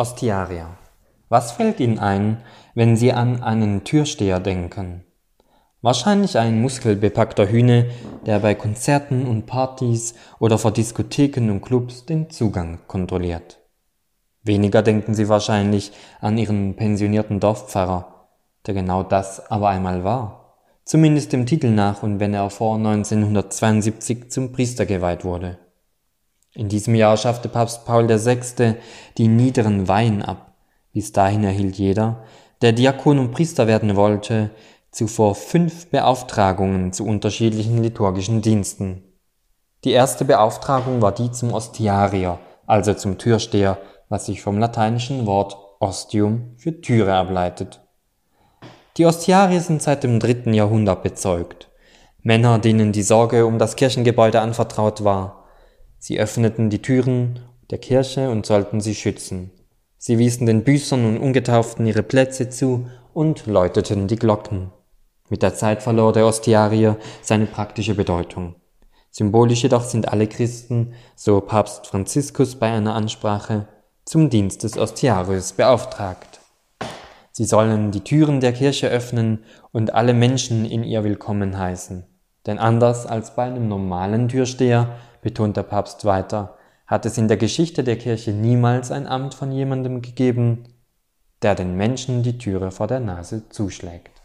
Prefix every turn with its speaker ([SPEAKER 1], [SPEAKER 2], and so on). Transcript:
[SPEAKER 1] Ostiarier. Was fällt Ihnen ein, wenn Sie an einen Türsteher denken? Wahrscheinlich ein muskelbepackter Hühne, der bei Konzerten und Partys oder vor Diskotheken und Clubs den Zugang kontrolliert. Weniger denken Sie wahrscheinlich an Ihren pensionierten Dorfpfarrer, der genau das aber einmal war. Zumindest dem Titel nach und wenn er vor 1972 zum Priester geweiht wurde. In diesem Jahr schaffte Papst Paul VI. die niederen Weihen ab. Bis dahin erhielt jeder, der Diakon und Priester werden wollte, zuvor fünf Beauftragungen zu unterschiedlichen liturgischen Diensten. Die erste Beauftragung war die zum Ostiarier, also zum Türsteher, was sich vom lateinischen Wort ostium für Türe ableitet. Die Ostiarier sind seit dem dritten Jahrhundert bezeugt. Männer, denen die Sorge um das Kirchengebäude anvertraut war. Sie öffneten die Türen der Kirche und sollten sie schützen. Sie wiesen den Büßern und Ungetauften ihre Plätze zu und läuteten die Glocken. Mit der Zeit verlor der Ostiarier seine praktische Bedeutung. Symbolisch jedoch sind alle Christen, so Papst Franziskus bei einer Ansprache, zum Dienst des Ostiarius beauftragt. Sie sollen die Türen der Kirche öffnen und alle Menschen in ihr willkommen heißen. Denn anders als bei einem normalen Türsteher betont der Papst weiter, hat es in der Geschichte der Kirche niemals ein Amt von jemandem gegeben, der den Menschen die Türe vor der Nase zuschlägt.